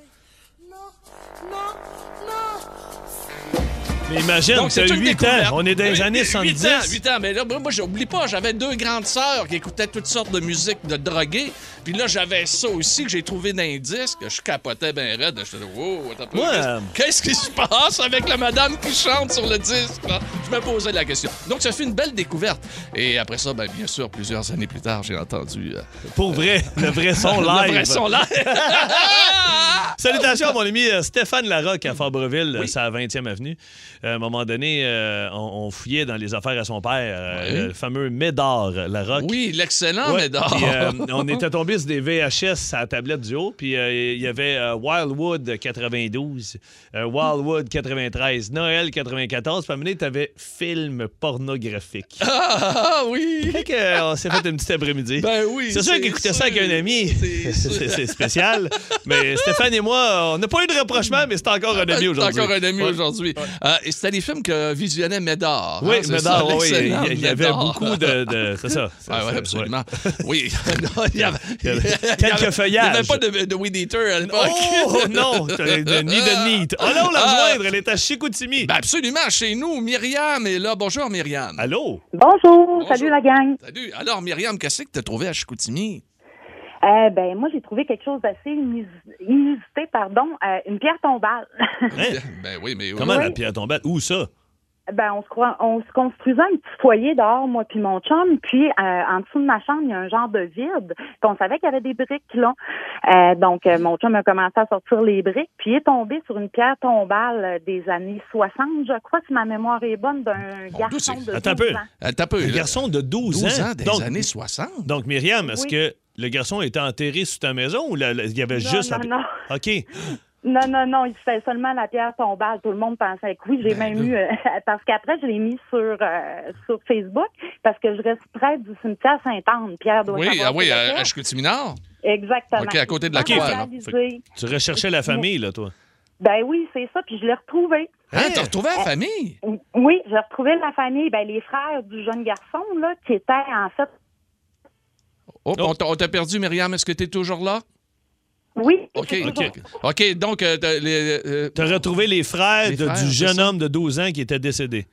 B: Mais imagine,
A: Donc,
B: t'as
A: c'est une
B: 8 ans. On est dans les
A: Oui,
B: années
A: huit
B: 70.
A: ans, 8 ans. Mais là, moi, j'oublie pas, j'avais deux grandes sœurs qui écoutaient toutes sortes de musique de drogués. Puis là, j'avais ça aussi que j'ai trouvé dans un disque. Je capotais bien raide. Là, wow, peu,
B: Moi,
A: qu'est-ce-
B: euh,
A: qui se passe avec la madame qui chante sur le disque? là? Je me posais la question. Donc, ça fait une belle découverte. Et après ça, ben, bien sûr, plusieurs années plus tard, j'ai entendu euh,
B: Pour vrai, le vrai son live.
A: le vrai son live.
B: Salutations à mon ami euh, Stéphane Larocque à Fabreville, euh, c'est à 20e avenue. À un moment donné, euh, on, on fouillait dans les affaires à son père, euh,
A: Oui.
B: le fameux Médard Larocque.
A: oui, l'excellent
B: Ouais,
A: Médard.
B: euh, on était tombé sur des VHS à la tablette du haut, puis il y avait Wildwood 92, euh, Wildwood 93, Noël 94, puis à un moment donné, t'avais film pornographique.
A: Ah, oui.
B: Fait que, euh, on s'est fait une petite après-midi.
A: Ben oui.
B: C'est sûr qu'écouter ça avec un ami,
A: C'est
B: c'est c'est spécial. Mais Stéphane et moi, on n'a pas eu de rapprochement, mais c'est encore un ami
A: C'est
B: aujourd'hui.
A: encore un ami aujourd'hui. C'était les films que visionnait Médard.
B: Oui,
A: hein, c'est
B: Médard,
A: ça,
B: oui, il y- avait
A: Médard.
B: beaucoup de. de- c'est ça.
A: Ah oui, absolument. Oui. Non, il y avait,
B: Il y avait
A: il
B: quelques
A: n'y
B: feuillages.
A: avait pas de, de Weed Eater à l'époque.
B: Oh non! de- Ni de Neat. Oh non, la
A: Ah.
B: rejoindre, elle est à Chicoutimi.
A: Ben absolument, chez nous, Myriam est là. Bonjour, Myriam.
B: Allô?
G: Bonjour, salut la gang.
A: Salut. Alors, Myriam, qu'est-ce que tu as trouvé à Chicoutimi?
G: Euh, ben moi j'ai trouvé quelque chose d'assez inusité, pardon, euh, une pierre tombale.
A: Ben oui, mais...
B: Comment
G: Oui.
B: la pierre tombale? Où ça?
G: ben on se croit, on se construisait un petit foyer dehors moi puis mon chum, puis euh, en dessous de ma chambre il y a un genre de vide, puis on savait qu'il y avait des briques là. Euh, donc euh, mon chum a commencé à sortir les briques, puis il est tombé sur une pierre tombale des années 60, je crois si ma mémoire est bonne, d'un garçon de
B: Attends un
G: 12
B: peu.
G: ans.
A: T'as peu,
B: Un garçon de 12,
A: 12 ans, des
B: donc,
A: années 60.
B: donc, Myriam, est-ce
G: Oui.
B: que le garçon était enterré sous ta maison ou la- la- il y avait
G: Non,
B: juste.
G: non,
B: la-
G: non.
B: OK.
G: Non, non, non, il fait seulement la pierre tombale. Tout le monde pensait que oui. J'ai
A: Ben
G: même eu, euh, parce qu'après, je l'ai mis sur, euh, sur Facebook, parce que je reste près du cimetière Sainte-Anne. Pierre doit
A: Oui,
G: savoir
A: ah oui, à, Chicoutimi-Nord.
G: Exactement.
A: OK, à côté de la croix,
B: Tu recherchais la famille, là, toi.
G: Ben oui, c'est ça, puis je l'ai retrouvé.
A: Hein,
B: Hein?
A: t'as retrouvé la famille?
G: Oui, j'ai retrouvé la famille, ben les frères du jeune garçon, là, qui étaient en fait...
A: Oh,
B: Oh.
A: on t'a- perdu, Myriam. Est-ce que tu es toujours là?
G: Oui,
A: OK, OK.
G: toujours-
A: OK, donc, euh, t'as les, euh,
B: Tu as retrouvé les frères,
A: Les
B: de-
A: frères,
B: du jeune homme de 12 ans qui était décédé.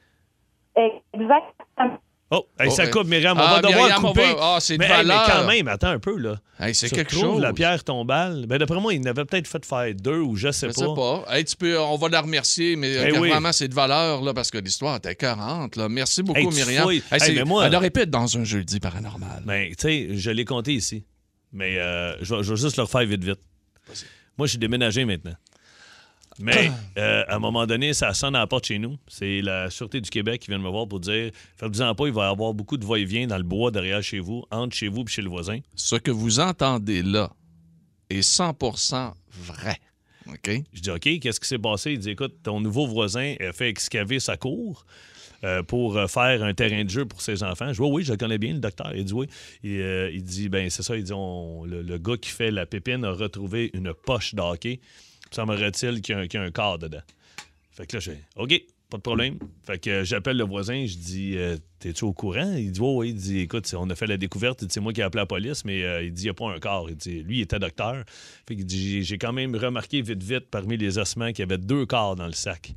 G: Exactement.
B: Oh, hey,
A: Oh,
B: ça
A: hey.
B: coupe, Myriam. On
A: Ah,
B: va devoir
A: Myriam,
B: couper.
A: va- ah, c'est de
B: mais, hey, mais quand même, attends un peu, là.
A: hey, c'est
B: Tu
A: quelque chose.
B: la pierre tombale. Ben, d'après moi, il n'avait peut-être fait faire deux ou je sais
A: Je
B: pas.
A: sais pas. Hey, tu peux, on va la remercier, mais euh,
B: Eh oui.
A: vraiment, c'est de valeur, là, parce que l'histoire était 40. Là. Merci beaucoup, Myriam.
B: mais moi-
A: Elle aurait pu être dans un jeudi paranormal.
B: Ben, tu sais, je l'ai compté ici. Mais euh, je, vais, je vais juste le refaire vite, vite. Moi, je suis déménagé maintenant. Mais euh, à un moment donné, ça sonne à la porte chez nous. C'est la Sûreté du Québec qui vient de me voir pour dire Faites-vous-en pas, il va y avoir beaucoup de va-et-vient dans le bois derrière chez vous, entre chez vous et chez le voisin.
A: Ce que vous entendez là est 100% vrai. OK?
B: Je dis OK, qu'est-ce qui s'est passé? Il dit Écoute, ton nouveau voisin a fait excaver sa cour. euh, pour euh, faire un terrain de jeu pour ses enfants. Je dis, oui, oui, je le connais bien, le docteur. Il dit, oui. Et, euh, il dit, ben c'est ça, il dit, on- le, le gars qui fait la pépine a retrouvé une poche d'hockey. Semblerait-il qu'il y, qu'il y a un corps dedans. Fait que là, je dis, OK, pas de problème. Fait que euh, j'appelle le voisin, je dis, euh, t'es-tu au courant? Il dit, oui, oui. Il dit, écoute, on a fait la découverte. C'est moi qui ai appelé la police, mais euh, il dit, il n'y a pas un corps. Il dit, lui, il était docteur. Fait qu'il dit, j'ai- j'ai quand même remarqué vite, vite, parmi les ossements, qu'il y avait deux corps dans le sac.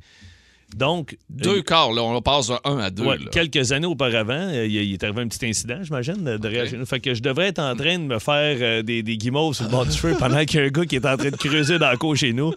B: Donc,
A: Deux
B: euh,
A: quarts, là, on passe de 1 à 2.
B: Ouais, quelques années auparavant, euh, il, il est arrivé un petit incident, j'imagine, de- derrière
A: Ok.
B: chez nous. Fait que je devrais être en train de me faire euh, des, des guimauves sur le bord du feu pendant qu'il y a un gars qui est en train de creuser dans la cour chez nous.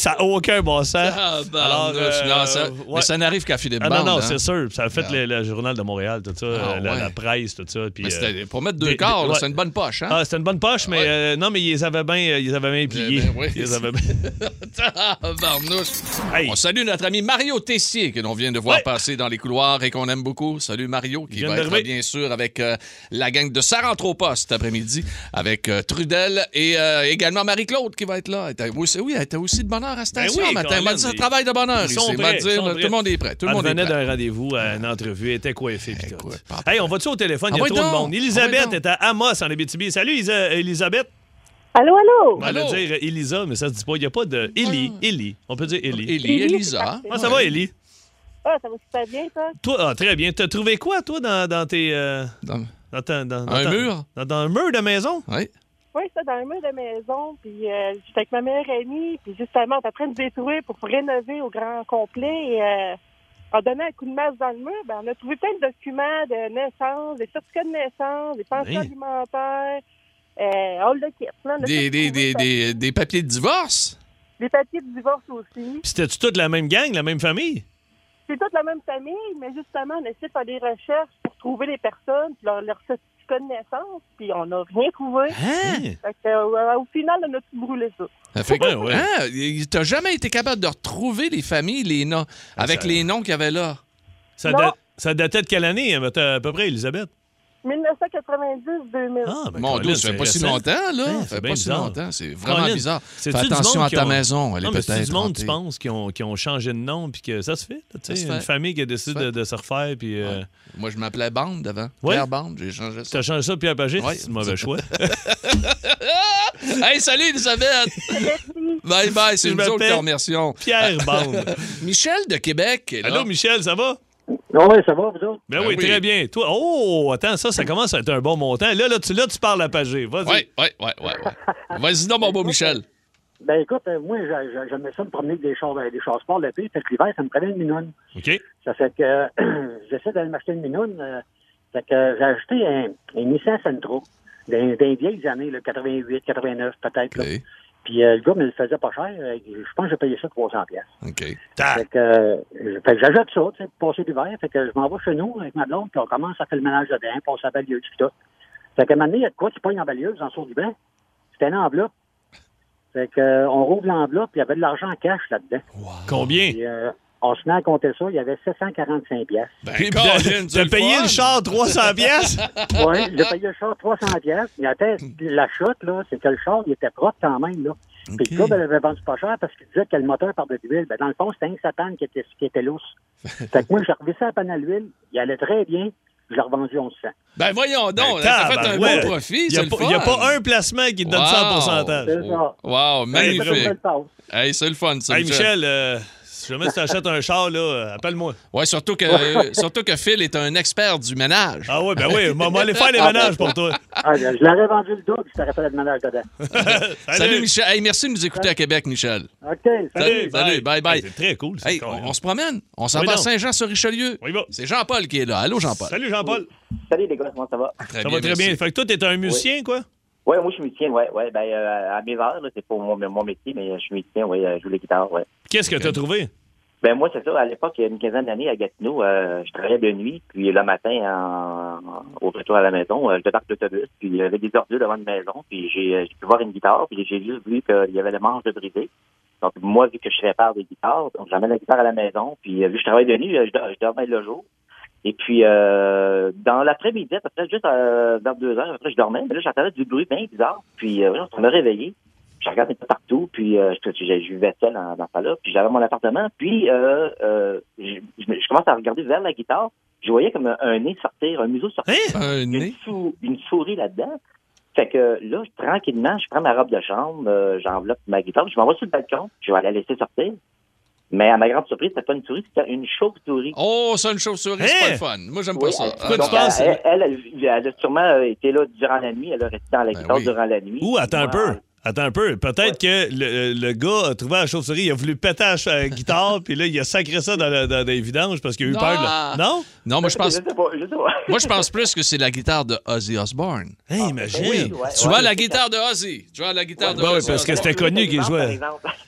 B: Ça n'a aucun bon sens.
A: Ah, ben,
B: Alors, euh,
A: ça.
B: ouais.
A: Mais ça n'arrive qu'à Philippe
B: Ah non,
A: Bande,
B: non,
A: hein.
B: c'est sûr. Ça a fait le, le journal de Montréal, tout ça,
A: Ah,
B: euh, la,
A: ouais.
B: la presse, tout ça. puis,
A: Mais
B: euh,
A: pour mettre deux quarts,
B: ouais.
A: c'est une bonne poche, hein?
B: Ah, c'était une bonne poche, mais euh, non, mais ils avaient bien, ils avaient bien pliés.
A: ben oui.
B: Ils les avaient bien-
A: Ah, barnouche.
B: Hey.
A: On salue notre ami Mario Tessier que l'on vient de voir passer dans les couloirs et qu'on aime beaucoup. Salut Mario, qui va être bien sûr avec euh, la gang de Sarah Anthropa cet après-midi, avec Trudel et également Marie-Claude qui va être là. Oui, elle était aussi de bonne heure à la station
B: Ben oui,
A: matin.
B: Colin,
A: Elle m'a dit, ça travaille de bonne heure
B: ils
A: ici.
B: sont prêts, ils sont
A: tout le monde est prêt. Tout le
B: Elle
A: monde
B: venait d'un rendez-vous à une entrevue, elle était coiffée tout.
A: Écoute,
B: Hey, on va-tu au téléphone? Il y
A: Ah
B: a trop de monde.
A: Ah
B: Elisabeth est à Amos en Abitibi. Salut, Isa- Elisabeth.
H: Allô, allô?
B: On va
A: Allô?
B: dire Elisa, mais ça se dit pas. Il n'y a pas de Élie. Élie. On peut dire Élie.
A: Élie, Elisa.
B: Ah, ça va, Élie?
H: Ah, ça va super bien, ça?
B: Toi, ah, très bien. T'as trouvé quoi, toi, dans, dans tes. euh,
A: Dans-
B: dans ta- dans- dans
A: Un
B: ta-
A: mur?
B: Dans, dans un mur de maison?
A: Oui.
H: Oui, ça, dans un mur de maison. Puis euh, j'étais avec ma meilleure amie. Puis justement, on est en train de détruire pour rénover au grand complet. Et euh, en donnant un coup de masse dans le mur, ben, on a trouvé plein de documents de naissance, des certificats de naissance, des pensions
B: Oui.
H: alimentaires. Euh, all the kit. Là, On a
A: Des, des, des, des papiers de divorce?
H: Des papiers de divorce aussi.
B: Puis c'était-tu toute la même gang, la même famille?
H: C'est toute la même famille, mais justement, on essaie de faire des recherches pour trouver les personnes, puis leur, leur certificat de naissance, puis on n'a rien trouvé.
B: Hein?
H: Fait que, euh, au final, on a tout brûlé ça.
A: Ça fait que,
B: Ouais, ouais.
A: hein, t'as jamais été capable de retrouver les familles, les noms, avec
B: Ah, ça-
A: les noms qu'il y avait là?
B: Ça, ça datait de quelle année, hein, à peu près, Elisabeth?
H: 1990-2000.
B: Ah, ben,
A: Mon Dieu, ça fait
B: c'est
A: pas si longtemps, là.
B: Ouais,
A: ça
B: c'est
A: fait
B: bien
A: pas si longtemps. C'est vraiment
B: Colin,
A: bizarre. Fais attention à ta
B: ont-
A: maison. Elle
B: Non,
A: est
B: mais c'est
A: peut-être
B: du monde, tu penses, qui ont, qui ont changé de nom puis que ça se fait. là, tu
A: Ça
B: une famille qui a décidé de, de se refaire. Puis, euh,
A: Ouais. Moi, je m'appelais Bande avant.
B: Ouais.
A: Pierre Bande, j'ai changé ça.
B: T'as changé ça de Pierre Pagé?
A: Ouais.
B: C'est un mauvais choix.
A: hey, salut, Elisabeth! bye bye, c'est nous autres qui remercions.
B: Pierre Bande.
A: Michel de Québec.
B: Allô, Michel, ça va?
I: Oui, ça va, vous autres?
B: Ben,
A: Ben
B: oui,
A: oui.
B: très bien. Toi, oh, attends, ça, ça commence à être un bon montant. Là, là, tu, là, tu parles à Pagé. Vas-y.
A: Oui, oui, oui, oui. Ouais. Vas-y donc, mon beau Michel.
I: Ben écoute, euh, moi, j'a- j'a- j'aimais ça me promener avec des chars, euh, des chars sport l'été, fait que l'hiver, ça me prenait une minoune.
B: OK.
I: Ça fait que euh, j'essaie d'aller m'acheter une minoune. euh, fait que euh, j'ai acheté un, un Nissan Sentra d'un des vieilles années, là, 88, 89 peut-être. Puis euh, le gars me le faisait pas cher. euh, je pense que j'ai payé ça 300 pièces.
A: OK.
B: Ta-
I: Fait que, euh, fait que j'achète ça, tu sais, pour passer l'hiver. Fait que je m'en vais chez nous avec ma blonde, puis on commence à faire le ménage dedans, passer la balieuse, puis tout. Fait qu'à un moment donné, il y a de quoi qui pogne en balieuse en dessous du banc? C'était une enveloppe. Fait que, euh, on rouvre l'enveloppe, puis il y avait de l'argent en cash là-dedans.
B: Combien?
I: Puis, euh, on se met à compter ça, il y avait 745 pièces.
A: Ben,
B: Puis, payé
A: fun.
B: le char 300 pièces?
I: Oui, j'ai payé le char 300 pièces. Mais attends, la chute, là, c'est que le char, il était propre quand même, là. Puis le gars, ben, il avait vendu pas cher parce qu'il disait que le moteur perdait de l'huile. Ben, dans le fond, c'était un satan qui était, qui était lousse. fait que moi, j'ai revissé la panne à l'huile. Il allait très bien. Je l'ai revendu 1100.
A: Ben voyons donc,
B: Ben,
A: ça fait un bon profit,
B: Il n'y a, pas- il y a
A: fun.
B: pas un placement qui te donne ça
A: Wow.
B: pourcentage.
I: C'est ça.
A: Wow,
I: C'est
A: magnifique.
I: ça.
A: Hey, c'est le fun, ça,
B: Hey, Michel, euh, jamais tu t'achètes un char, là, euh, appelle-moi.
A: Ouais, surtout que, euh, surtout que Phil est un expert du ménage.
B: Ah oui, ben oui, on va aller faire les ménages pour toi.
I: Ah, je je l'aurais vendu le double si t'aurais fait le ménage dedans.
A: Salut, Michel. Hey, merci de nous écouter à Québec, Michel.
I: OK,
A: Salut,
I: salut.
A: salut, bye, bye.
B: C'est très cool.
A: Hey, on, se promène. On s'en
B: Oui,
A: va à. Saint-Jean-sur-Richelieu.
B: Oui, bon.
A: C'est Jean-Paul qui est là. Allô, Jean-Paul.
B: Salut Jean-Paul.
J: Salut les gars, comment ça va?
A: Très
B: Ça va très
A: merci.
B: bien. Fait que toi, t'es un musicien, quoi?
J: Ouais, moi je suis musicien, ouais, ouais. Ben euh, à mes heures, c'est pas mon, mon métier, mais je suis musicien, ouais, euh, je joue la guitare, ouais.
B: Qu'est-ce que t'as trouvé?
J: Ben moi, c'est ça. À l'époque, il y a une quinzaine d'années, à Gatineau, euh, je travaillais de nuit, puis le matin, en, au retour à la maison, euh, je débarque l'autobus, puis il y avait des ordures devant une maison, puis j'ai euh, j'ai pu voir une guitare, puis j'ai juste vu qu'il y avait le manche de brisé. Donc, moi, vu que je répare des guitares, donc j'amène la guitare à la maison, puis euh, vu que je travaille de nuit, je, je dormais le jour. Et puis, euh, dans l'après-midi, à peu juste euh, vers deux heures, après, je dormais, mais là, j'entendais du bruit bien bizarre, puis on m'a réveillé. Je regardais tout partout, puis euh, je, je, je vivais seul dans, dans ça là, puis j'avais mon appartement, puis euh, euh, je, je, me- je commence à regarder vers la guitare, je voyais comme un, un nez sortir, un museau sortir,
B: Hein?
A: Un
J: une,
A: nez?
J: sou- une souris là-dedans. Fait que là, je- tranquillement, je prends ma robe de chambre, euh, j'enveloppe ma guitare, je m'en vais sur le balcon, je vais la laisser sortir. Mais à ma grande surprise, c'était pas une souris, c'était une chauve-souris.
A: Oh, ça, une chauve-souris, c'est
B: Hein?
A: pas le fun. Moi, j'aime pas
J: Oui,
A: ça.
J: elle-
B: Pourquoi tu
J: donc,
B: penses?
J: Elle, elle, elle, elle a sûrement été là durant la nuit, elle a resté dans la
A: Ben
J: guitare
A: oui.
J: durant la nuit.
B: Ou attends un peu. Attends un peu. Peut-être que le, le gars a trouvé la chauve-souris, il a voulu péter la guitare, puis là, il a sacré ça dans, la- dans les vidanges parce qu'il a eu
A: Non.
B: peur. de- Non?
A: Non, moi, je pense, moi, je pense plus que c'est la guitare de Ozzy Osbourne.
B: Hey, imagine.
J: Oui, ouais,
A: Tu
J: ouais.
A: vois la guitare de Ozzy. Tu vois la guitare de Ozzy
B: parce que c'était connu qu'il jouait.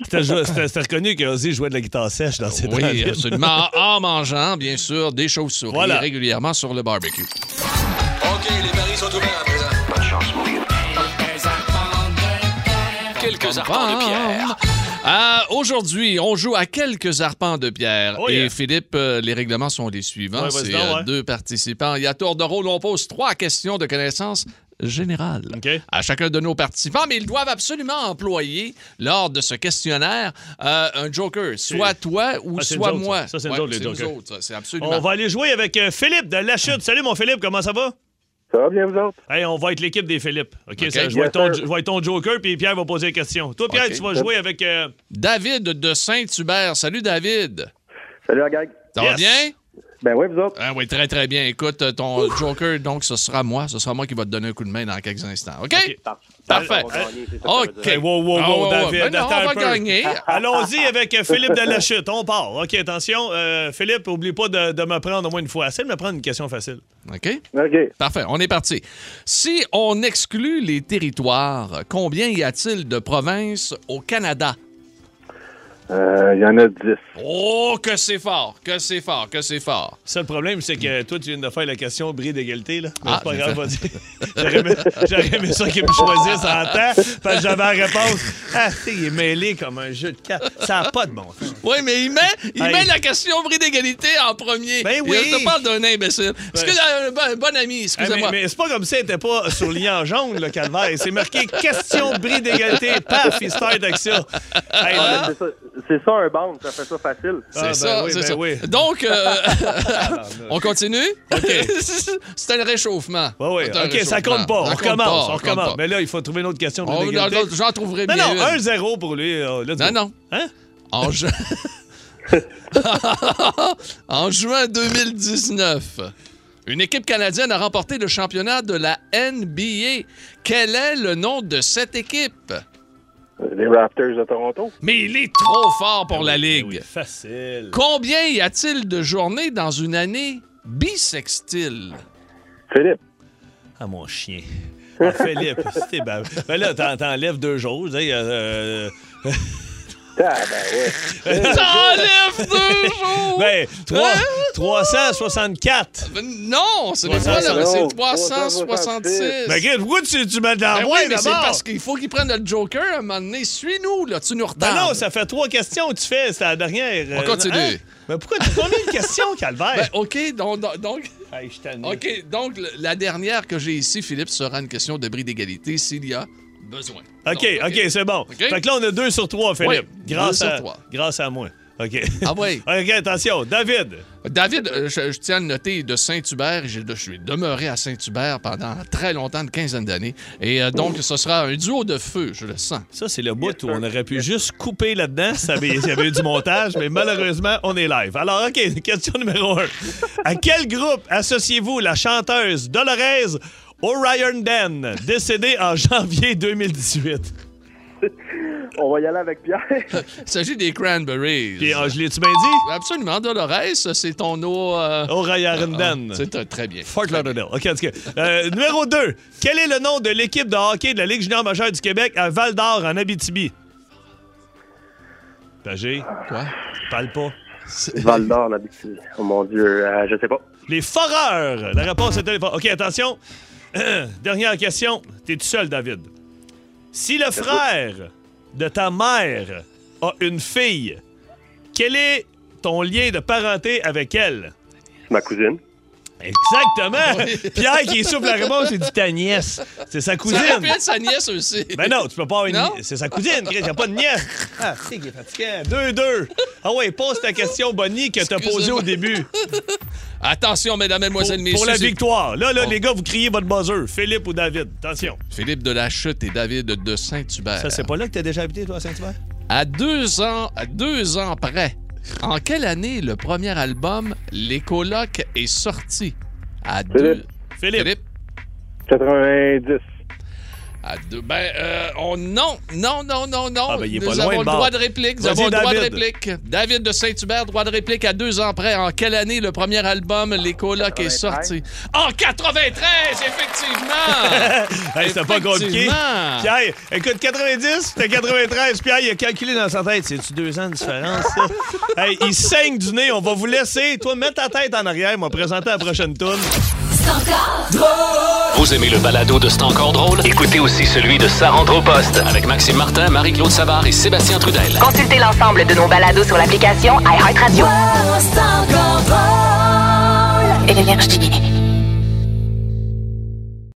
B: C'était reconnu qu'Ozzy jouait de la guitare sèche dans ses
A: Oui, absolument. En mangeant, bien sûr, des chauves-souris
B: Voilà.
A: régulièrement sur le barbecue.
K: OK, les paris sont ouverts à présent. Quelques arpents de pierre.
A: Ah, Aujourd'hui, on joue à quelques arpents de pierre.
B: Oh,
A: Et. Philippe, euh, les règlements sont les suivants.
B: Ouais,
A: C'est euh,
B: ouais.
A: deux participants. Et à tour de rôle, on pose trois questions de connaissances générales
B: OK.
A: à chacun de nos participants, mais ils doivent absolument employer, lors de ce questionnaire, euh, un joker. Soit toi ou
B: Ah,
A: soit moi.
B: ça. Ça, c'est
A: Ouais,
B: les jokers.
A: autres, ça. C'est absolument.
B: On va aller jouer avec Philippe de La Chute. Salut, mon Philippe, comment ça va?
F: Ça va bien, vous autres?
B: Hey, on va être l'équipe des Philippe. OK, ça, je, vais être ton, je vais être ton joker, puis Pierre va poser des questions. Toi, Pierre, tu vas jouer avec. euh,
A: David de Saint-Hubert. Salut, David.
F: Salut, la gang.
A: Ça va bien?
F: Ben oui, vous autres?
A: Ah oui, très, très bien. Écoute, euh, ton joker, donc, ce sera moi. Ce sera moi qui va te donner un coup de main dans quelques instants. OK? Parfait. OK.
B: wow, wow, wow,
A: Ah.
B: David,
A: Ben non, on va gagner.
B: Allons-y avec euh, Philippe de La Chute. On part. OK, attention. euh, Philippe, oublie pas de, de me prendre au moins une fois. Essaye de me prendre une question facile.
A: OK?
F: OK.
A: Parfait, on est parti. Si on exclut les territoires, combien y a-t-il de provinces au Canada?
F: Euh, Il y en a 10.
A: Oh, que c'est fort, que c'est fort, que c'est fort.
B: Ça, le problème, c'est que toi, tu viens de faire la question bris d'égalité. là. Mais
A: Ah,
B: c'est pas grave, vas-y. J'aurais aimé, j'aurais aimé ça qu'il me choisisse en temps, parce que j'avais la réponse. Ah, il est mêlé comme un jeu de cartes. Ça n'a pas de bon sens.
A: Oui, mais il met, il
B: Hey.
A: met la question bris d'égalité en premier.
B: Ben
A: Et
B: oui.
A: Je te parle d'un imbécile. Est-ce
B: Ben.
A: que, euh, bon, bon ami,
B: Hey,
A: excusez-moi.
B: mais mais c'est pas comme si elle n'était pas surlignée en jaune, le calvaire. C'est marqué question bris d'égalité. Paf, il start avec ça. Hey, là,
F: C'est ça, c'est un band, ça fait ça facile.
A: C'est
B: Ah, ben
A: ça,
B: oui,
A: c'est
B: ben
A: ça.
B: oui.
A: Donc, euh, on continue?
B: OK.
A: c'est un réchauffement. C'est un
B: OK, ça compte pas. On
A: Ça compte
B: recommence.
A: pas,
B: on
A: compte
B: recommence.
A: pas.
B: Mais là, il faut trouver une autre question
A: Oh, non, J'en trouverai
B: Non,
A: bien
B: non,
A: une.
B: 1-0 pour lui. euh, go.
A: Non, non.
B: Hein?
A: En, ju- en juin 2019, une équipe canadienne a remporté le championnat de la NBA. Quel est le nom de cette équipe?
F: Les Raptors de Toronto.
A: Mais il est trop fort pour la
B: Ben
A: Ligue.
B: oui, facile.
A: Combien y a-t-il de journées dans une année bisextile?
F: Philippe.
B: Ah, mon chien. Ah, Philippe, c'était ben, ben là, t'en- t'enlèves deux jours. tu sais, euh,
F: Ah, ben ouais.
A: T'enlèves deux jours!
B: ben, trois-
A: Hein?
B: 364.
A: Non, ce n'est pas là, mais c'est 366.
B: Ben, regarde, pourquoi tu, tu me
A: Ben
B: l'envoies
A: oui, mais c'est parce qu'il faut qu'il prenne le Joker à un moment donné. Suis-nous, là, tu nous
B: Ben
A: retardes.
B: non, ça fait trois questions que tu fais. C'est la dernière.
A: On
B: euh,
A: continue.
B: hein? Ben pourquoi tu combien de questions, Calvaire?
A: Ben, OK, donc,
B: Hey, je
A: OK, donc la dernière que j'ai ici, Philippe, sera une question de bris d'égalité s'il y a besoin.
B: OK,
A: Donc,
B: OK, c'est bon.
A: OK?
B: Fait que là, on a deux sur trois, Philippe.
A: Oui,
B: grâce,
A: deux sur
B: à,
A: trois.
B: grâce à moi. OK.
A: Ah oui.
B: OK, attention. David.
A: David, euh, je, je tiens à le noter de Saint-Hubert. J'ai- Je suis demeuré à Saint-Hubert pendant très longtemps, une quinzaine d'années. Et euh, donc, ce sera un duo de feu, je le sens.
B: Ça, c'est le bout où on aurait pu juste couper là-dedans s'il y avait- s'il y avait eu du montage, mais malheureusement, on est live. Alors, OK, question numéro un. À quel groupe associez-vous la chanteuse Dolores Orion Den, décédée en janvier 2018?
F: On va y aller avec Pierre.
A: Il s'agit des Cranberries.
B: Puis, je l'ai-tu bien dit?
A: Absolument, Dolores, c'est ton eau. euh,
B: Orion Den.
A: ah, c'est euh, très bien.
B: Fort Lauderdale. OK, en tout cas. Euh, numéro 2. Quel est le nom de l'équipe de hockey de la Ligue junior majeure du Québec à Val-d'Or, en Abitibi? Pagé,
A: Quoi?
B: parle pas.
F: Val d'Or, en Abitibi. Oh mon Dieu, euh, je sais pas.
B: Les foreurs. La réponse était les foreurs. OK, attention. Dernière question. T'es tout seul, David. Si le frère de ta mère a une fille, quel est ton lien de parenté avec elle?
F: Ma cousine.
B: Exactement! Pierre qui est souple la réponse, il dit ta nièce. C'est sa
A: Ça
B: cousine.
A: pu être sa nièce aussi.
B: Ben non, tu peux pas avoir une nièce. C'est sa cousine, Chris. A pas de nièce. Ah, c'est qu'il est fatiguant. 2-2. Ah ouais, pose ta question, Bonnie, que t'as posée au début.
A: Attention, mesdames, mesdemoiselles, messieurs.
B: pour la
A: c'est
B: victoire. Là, là, les gars, vous criez votre buzzer. Philippe ou David. Attention.
A: Philippe de la Chute et David de Saint-Hubert.
B: Ça, c'est pas là que t'as déjà habité, toi, à Saint-Hubert?
A: À deux ans, à deux ans près, en quelle année le premier album Les Colocs est sorti? À deux.
F: Philippe.
B: Philippe.
F: 90.
A: À deux. Ben, euh, on, non, non, non, non, non.
B: Ah, ben, il est
A: Nous
B: pas
A: avons
B: le
A: droit de réplique. Nous avons le droit de
B: David.
A: réplique. David de Saint-Hubert, droit de réplique à deux ans près. En quelle année le premier album Les Colocs est
F: 93.
A: sorti? En 93, effectivement!
B: Hey, c'était pas compliqué.
A: Effectivement.
B: Pierre, écoute, 90, c'était 93. Pierre, il a calculé dans sa tête. C'est-tu deux ans de différence, ça? hey, il saigne du nez. On va vous laisser. Toi, mets ta tête en arrière. M'a présenté la prochaine tourne.
K: Vous aimez le balado de C'est encore drôle? Écoutez aussi celui de Sa rentre au poste avec Maxime Martin, Marie-Claude Savard et Sébastien Trudel.
E: Consultez l'ensemble de nos balados sur l'application iHeartRadio.
C: C'est encore drôle.
E: Énergie.